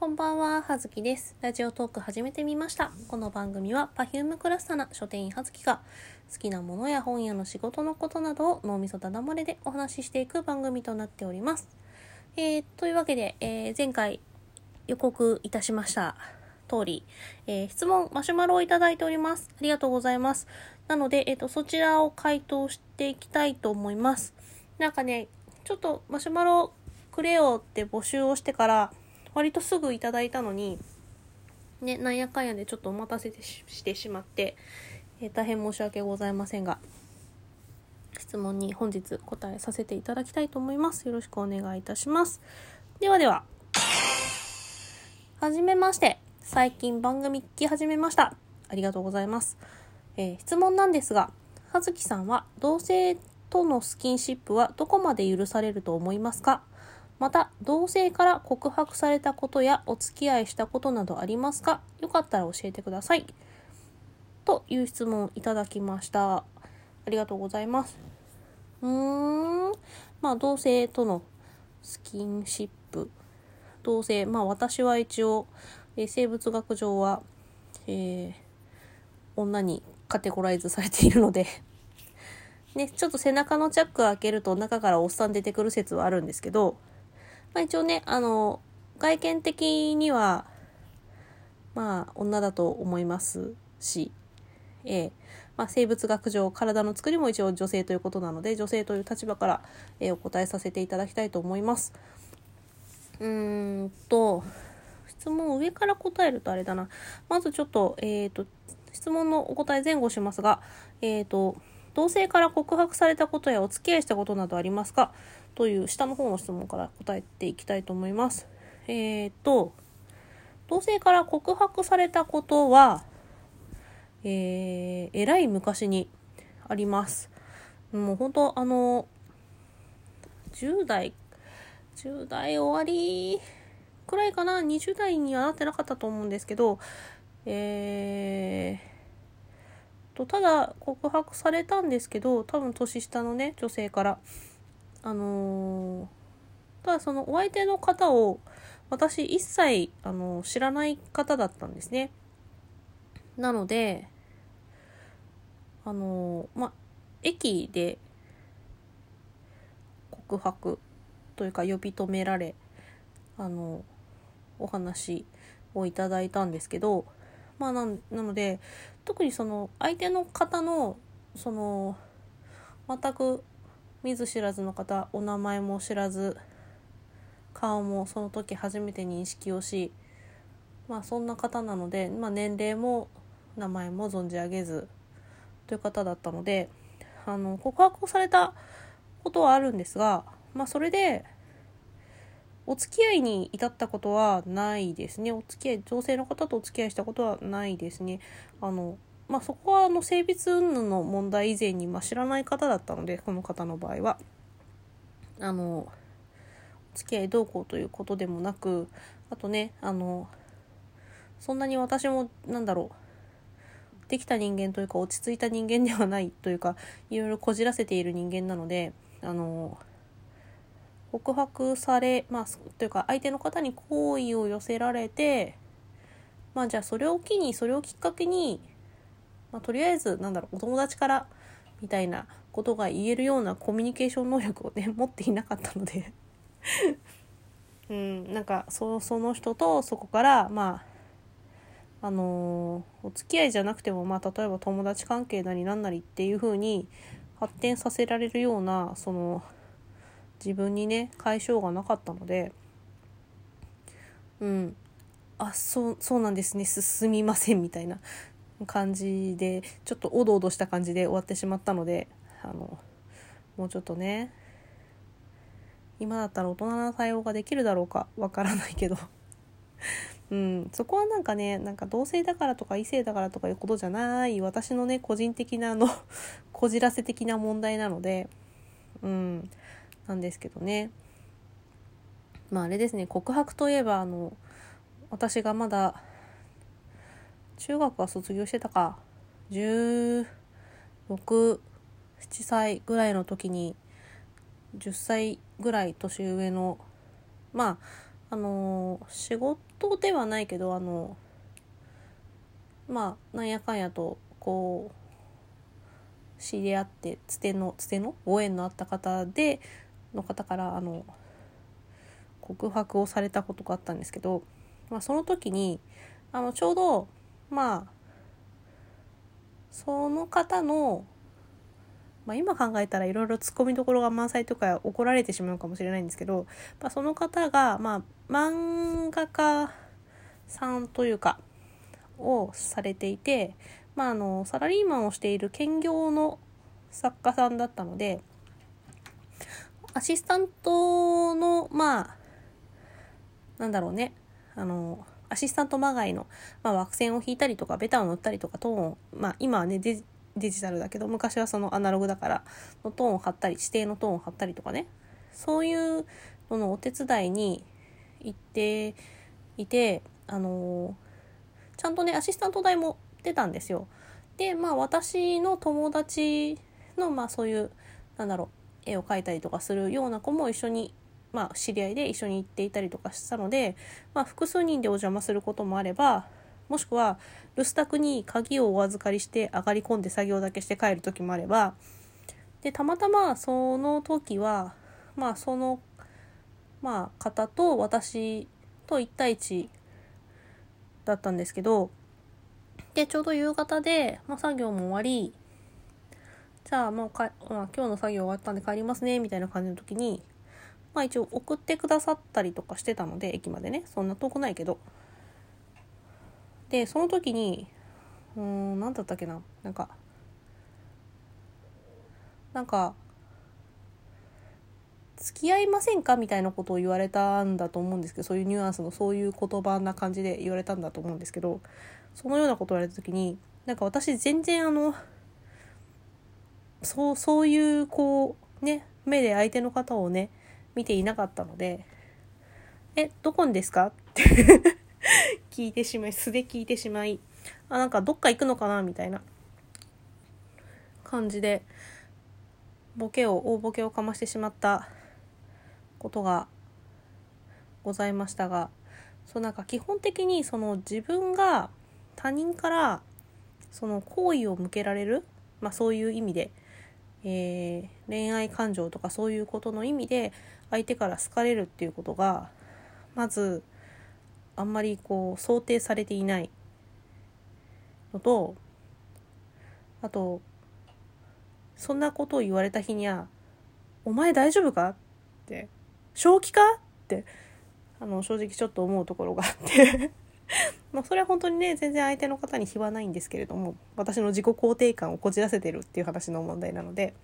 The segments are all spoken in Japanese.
こんばんは、はずきです。ラジオトーク始めてみました。この番組は Perfume クラスタな書店員はずきが好きなものや本屋の仕事のことなどを脳みそだだ漏れでお話ししていく番組となっております。えー、というわけで、えー前回予告いたしました通り、えー質問、マシュマロをいただいております。ありがとうございます。なので、えっ、と、そちらを回答していきたいと思います。なんかね、ちょっとマシュマロくれよって募集をしてから、割とすぐいただいたのに、ね、なんやかんやでちょっとお待たせしてしまって、えー大変申し訳ございませんが、質問に本日答えさせていただきたいと思います。よろしくお願いいたします。ではでは、はじめまして。最近番組聞き始めました。ありがとうございます。えー質問なんですが、はずきさんは同性とのスキンシップはどこまで許されると思いますか？また、同性から告白されたことやお付き合いしたことなどありますか？よかったら教えてください。という質問をいただきました。ありがとうございます。うーん。まあ、同性とのスキンシップ。同性。まあ、私は一応、え生物学上は、えー女にカテゴライズされているので、ね、ちょっと背中のチャック開けると中からおっさん出てくる説はあるんですけど、まあ一応ね、あの、外見的には、まあ女だと思いますし、ええまあ、生物学上体の作りも一応女性ということなので女性という立場から、えお答えさせていただきたいと思います。うーんと質問を上から答えるとあれだなまずちょっと,、えー、と質問のお答え前後しますが、えー、と同性から告白されたことやお付き合いしたことなどありますか？という下の方の質問から答えていきたいと思います。えー、と同性から告白されたことは、えー、えらい昔にあります。もう本当あの、10代、10代終わりくらいかな、20代にはなってなかったと思うんですけど、えー、と、ただ告白されたんですけど、多分年下のね、女性から、あのーただそのお相手の方を私一切あの知らない方だったんですね。なのであのま駅で告白というか呼び止められあのお話をいただいたんですけどまあななので特にその相手の方のその全く見ず知らずの方お名前も知らず顔もその時初めて認識をしまあそんな方なので、まあ、年齢も名前も存じ上げずという方だったのであの告白をされたことはあるんですが、まあ、それでお付き合いに至ったことはないですね。お付き合い女性の方とお付き合いしたことはないですね。あのまあそこはあの性別云々の問題以前に、まあ、知らない方だったのでこの方の場合は。あのお付き合いどうこうということでもなくあとねあのそんなに私もなんだろうできた人間というか落ち着いた人間ではないというかいろいろこじらせている人間なのであの告白されまあというか相手の方に好意を寄せられてまあじゃあそれを機にそれをきっかけに、まあ、とりあえずなんだろうお友達からみたいなことが言えるようなコミュニケーション能力をね 持っていなかったので。うんなんかそその人とそこからまああのーお付き合いじゃなくても、まあ、例えば友達関係なりなんなりっていう風に発展させられるようなその自分にね解消がなかったのでうん。あそうそうなんですね。進みませんみたいな感じでちょっとおどおどした感じで終わってしまったのであのもうちょっとね今だったら大人な対応ができるだろうかわからないけど。うん、そこはなんかねなんか同性だからとか異性だからとかいうことじゃない私のね個人的なあの こじらせ的な問題なのでうん。なんですけどね。まああれですね。告白といえばあの私がまだ中学は卒業してたか。16 7歳ぐらいの時に10歳ぐらい年上のまああの仕事ではないけどあのまあなんやかんやとこう知り合ってつてのつてのご縁のあった方での方からあの告白をされたことがあったんですけど、まあ、その時にあのちょうどまあその方の、まあ、今考えたらいろいろツッコミどころが満載とか怒られてしまうかもしれないんですけど、まあ、その方が、まあ、漫画家さんというかをされていて、まあ、あのサラリーマンをしている兼業の作家さんだったのでアシスタントのまあなんだろうねあのアシスタントまがいの、まあ、枠線を引いたりとかベタを塗ったりとかトーン、まあ、今はねデジタルだけど昔はそのアナログだからのトーンを貼ったり指定のトーンを貼ったりとかねそういうののお手伝いに行っていてあのちゃんとねアシスタント代も出たんですよ。でまあ私の友達のまあそういうなんだろう絵を描いたりとかするような子も一緒にまあ、知り合いで一緒に行っていたりとかしたので、まあ、複数人でお邪魔することもあればもしくは留守宅に鍵をお預かりして上がり込んで作業だけして帰る時もあればでたまたまその時はまあその、まあ、方と私と1対1だったんですけどでちょうど夕方で、まあ、作業も終わりじゃあもうか、まあ、今日の作業終わったんで帰りますねみたいな感じの時にまあ一応送ってくださったりとかしてたので、駅までね。そんな遠くないけど。で、その時に、うーん、何だったっけな。なんか、なんか、付き合いませんかみたいなことを言われたんだと思うんですけど、そういうニュアンスのそういう言葉な感じで言われたんだと思うんですけど、そのようなことを言われた時に、なんか私全然あの、そう、そういうこう、ね、目で相手の方をね、見ていなかったので、え、どこにですか？って 聞いてしまい、素で聞いてしまい、あ、なんかどっか行くのかな？みたいな感じで、ボケを、大ボケをかましてしまったことがございましたが、そうなんか基本的にその自分が他人からその好意を向けられる、まあそういう意味で、えー、恋愛感情とかそういうことの意味で相手から好かれるっていうことがまずあんまりこう想定されていないのとあとそんなことを言われた日には「お前大丈夫か?」って「正気か?」ってあの正直ちょっと思うところがあって まあそれは本当にね全然相手の方に非はないんですけれども私の自己肯定感をこじらせてるっていう話の問題なので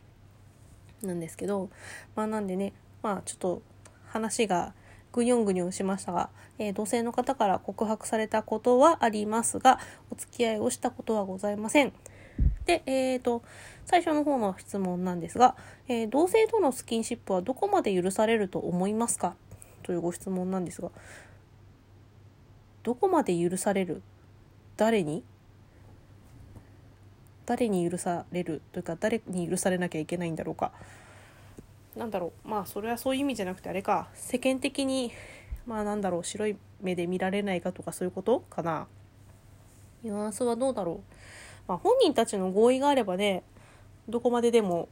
なんですけどまあなんでねまあちょっと話がぐにょんぐにょんしましたが、えー、同性の方から告白されたことはありますがお付き合いをしたことはございません。で、えーと、最初の方の質問なんですが、えー、同性とのスキンシップはどこまで許されると思いますか？というご質問なんですがどこまで許される？誰に？誰に許される？というか誰に許されなきゃいけないんだろうか？なんだろう。まあそれはそういう意味じゃなくてあれか。世間的にまあなんだろう。白い目で見られないかとかそういうことかな？ニュアンスはどうだろう？まあ本人たちの合意があればねどこまででも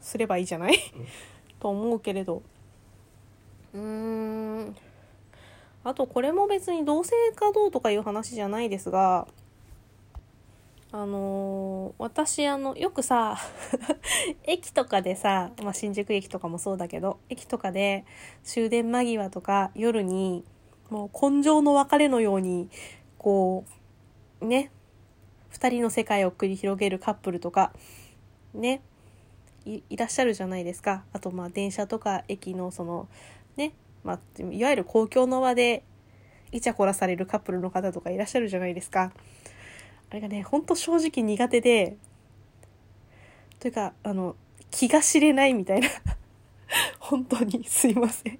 すればいいじゃない？と思うけれど。うーんあとこれも別に同性かどうとかいう話じゃないですが、あのー、私あの、よくさ、駅とかでさ、まあ、新宿駅とかもそうだけど、駅とかで終電間際とか夜に、もう根性の別れのように、こう、ね、二人の世界を繰り広げるカップルとか、ね、いらっしゃるじゃないですか。あと、まあ、電車とか駅のその、ね、まあ、いわゆる公共の場でイチャコラされるカップルの方とかいらっしゃるじゃないですか。あれがね、ほんと正直苦手で、というか、あの、気が知れないみたいな 本当にすいません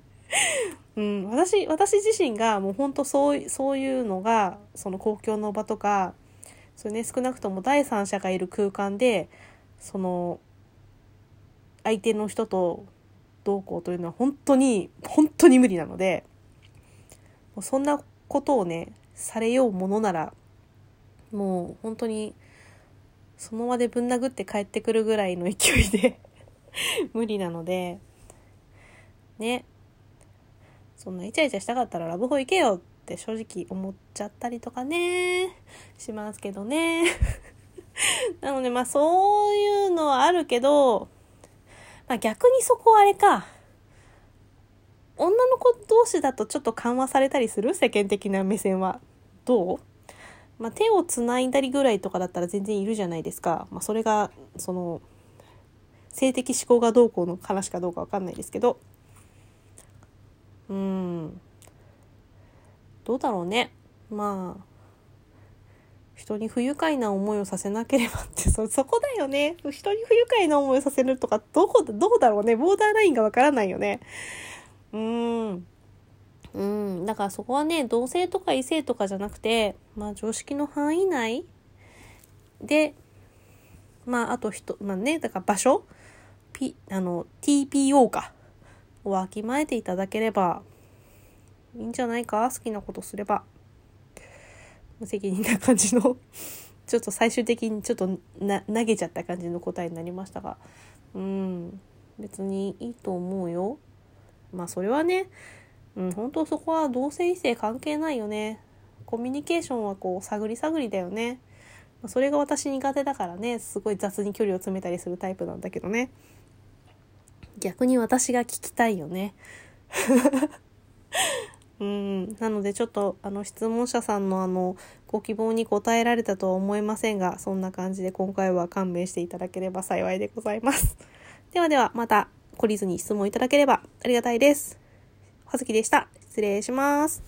うん、私、私自身がもう本当そう、そういうのが、その公共の場とか、それね、少なくとも第三者がいる空間で、その、相手の人とどうこうというのは本当に、本当に無理なので、そんなことをねされようものならもう本当にその場でぶん殴って帰ってくるぐらいの勢いで 無理なのでね。そんなイチャイチャしたかったらラブホ行けよって正直思っちゃったりとかねしますけどね。なのでまあそういうのはあるけど、まあ、逆にそこあれか女の子同士だとちょっと緩和されたりする？世間的な目線はどう？まあ、手をつないだりぐらいとかだったら全然いるじゃないですか。まあ、それが、その、性的思考がどうこうの話かどうかわかんないですけど。うん。どうだろうね。まあ、人に不愉快な思いをさせなければって そ、そこだよね。人に不愉快な思いをさせるとか、どこ、どうだろうね。ボーダーラインがわからないよね。うーん。うん、だからそこはね、同性とか異性とかじゃなくて、まあ常識の範囲内で、まああと人、まあね、だから場所、P、あの、TPO か、をわきまえていただければいいんじゃないか？好きなことすれば。無責任な感じの ちょっと最終的にちょっとな投げちゃった感じの答えになりましたが、うん、別にいいと思うよ。まあそれはね、うん、本当そこは同性異性関係ないよね。コミュニケーションはこう探り探りだよね。それが私苦手だからね、すごい雑に距離を詰めたりするタイプなんだけどね。逆に私が聞きたいよね。うん、なのでちょっとあの質問者さんのあのご希望に応えられたとは思いませんが、そんな感じで今回は勘弁していただければ幸いでございます。ではではまた懲りずに質問いただければありがたいです。はずきでした。失礼します。